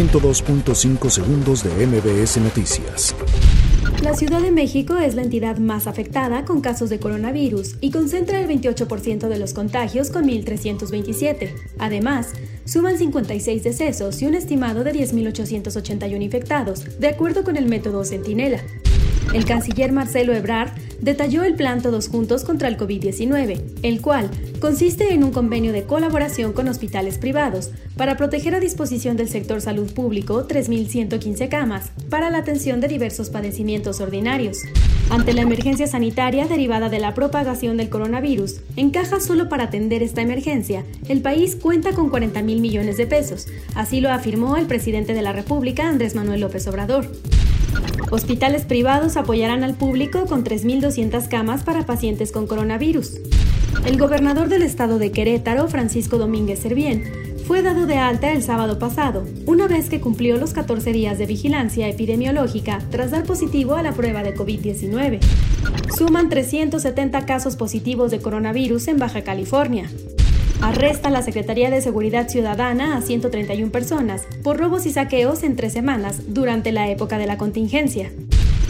102.5 segundos de MBS Noticias. La Ciudad de México es la entidad más afectada con casos de coronavirus y concentra el 28% de los contagios con 1.327. Además, suman 56 decesos y un estimado de 10.881 infectados, de acuerdo con el método Centinela. El canciller Marcelo Ebrard detalló el plan Todos Juntos contra el COVID-19, el cual consiste en un convenio de colaboración con hospitales privados para proteger a disposición del sector salud público 3.115 camas para la atención de diversos padecimientos ordinarios. Ante la emergencia sanitaria derivada de la propagación del coronavirus, en caja solo para atender esta emergencia, el país cuenta con 40 mil millones de pesos, así lo afirmó el presidente de la República, Andrés Manuel López Obrador. Hospitales privados apoyarán al público con 3.200 camas para pacientes con coronavirus. El gobernador del estado de Querétaro, Francisco Domínguez Servién, fue dado de alta el sábado pasado, una vez que cumplió los 14 días de vigilancia epidemiológica tras dar positivo a la prueba de COVID-19. Suman 370 casos positivos de coronavirus en Baja California. Arresta la Secretaría de Seguridad Ciudadana a 131 personas por robos y saqueos en tres semanas durante la época de la contingencia.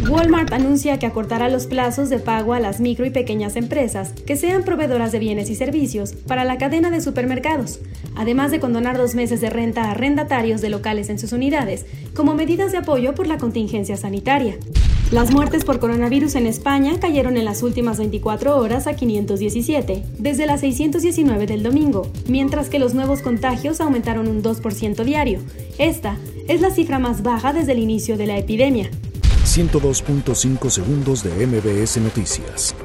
Walmart anuncia que acortará los plazos de pago a las micro y pequeñas empresas que sean proveedoras de bienes y servicios para la cadena de supermercados, además de condonar dos meses de renta a arrendatarios de locales en sus unidades como medidas de apoyo por la contingencia sanitaria. Las muertes por coronavirus en España cayeron en las últimas 24 horas a 517, desde las 619 del domingo, mientras que los nuevos contagios aumentaron un 2% diario. Esta es la cifra más baja desde el inicio de la epidemia. 102.5 segundos de MBS Noticias.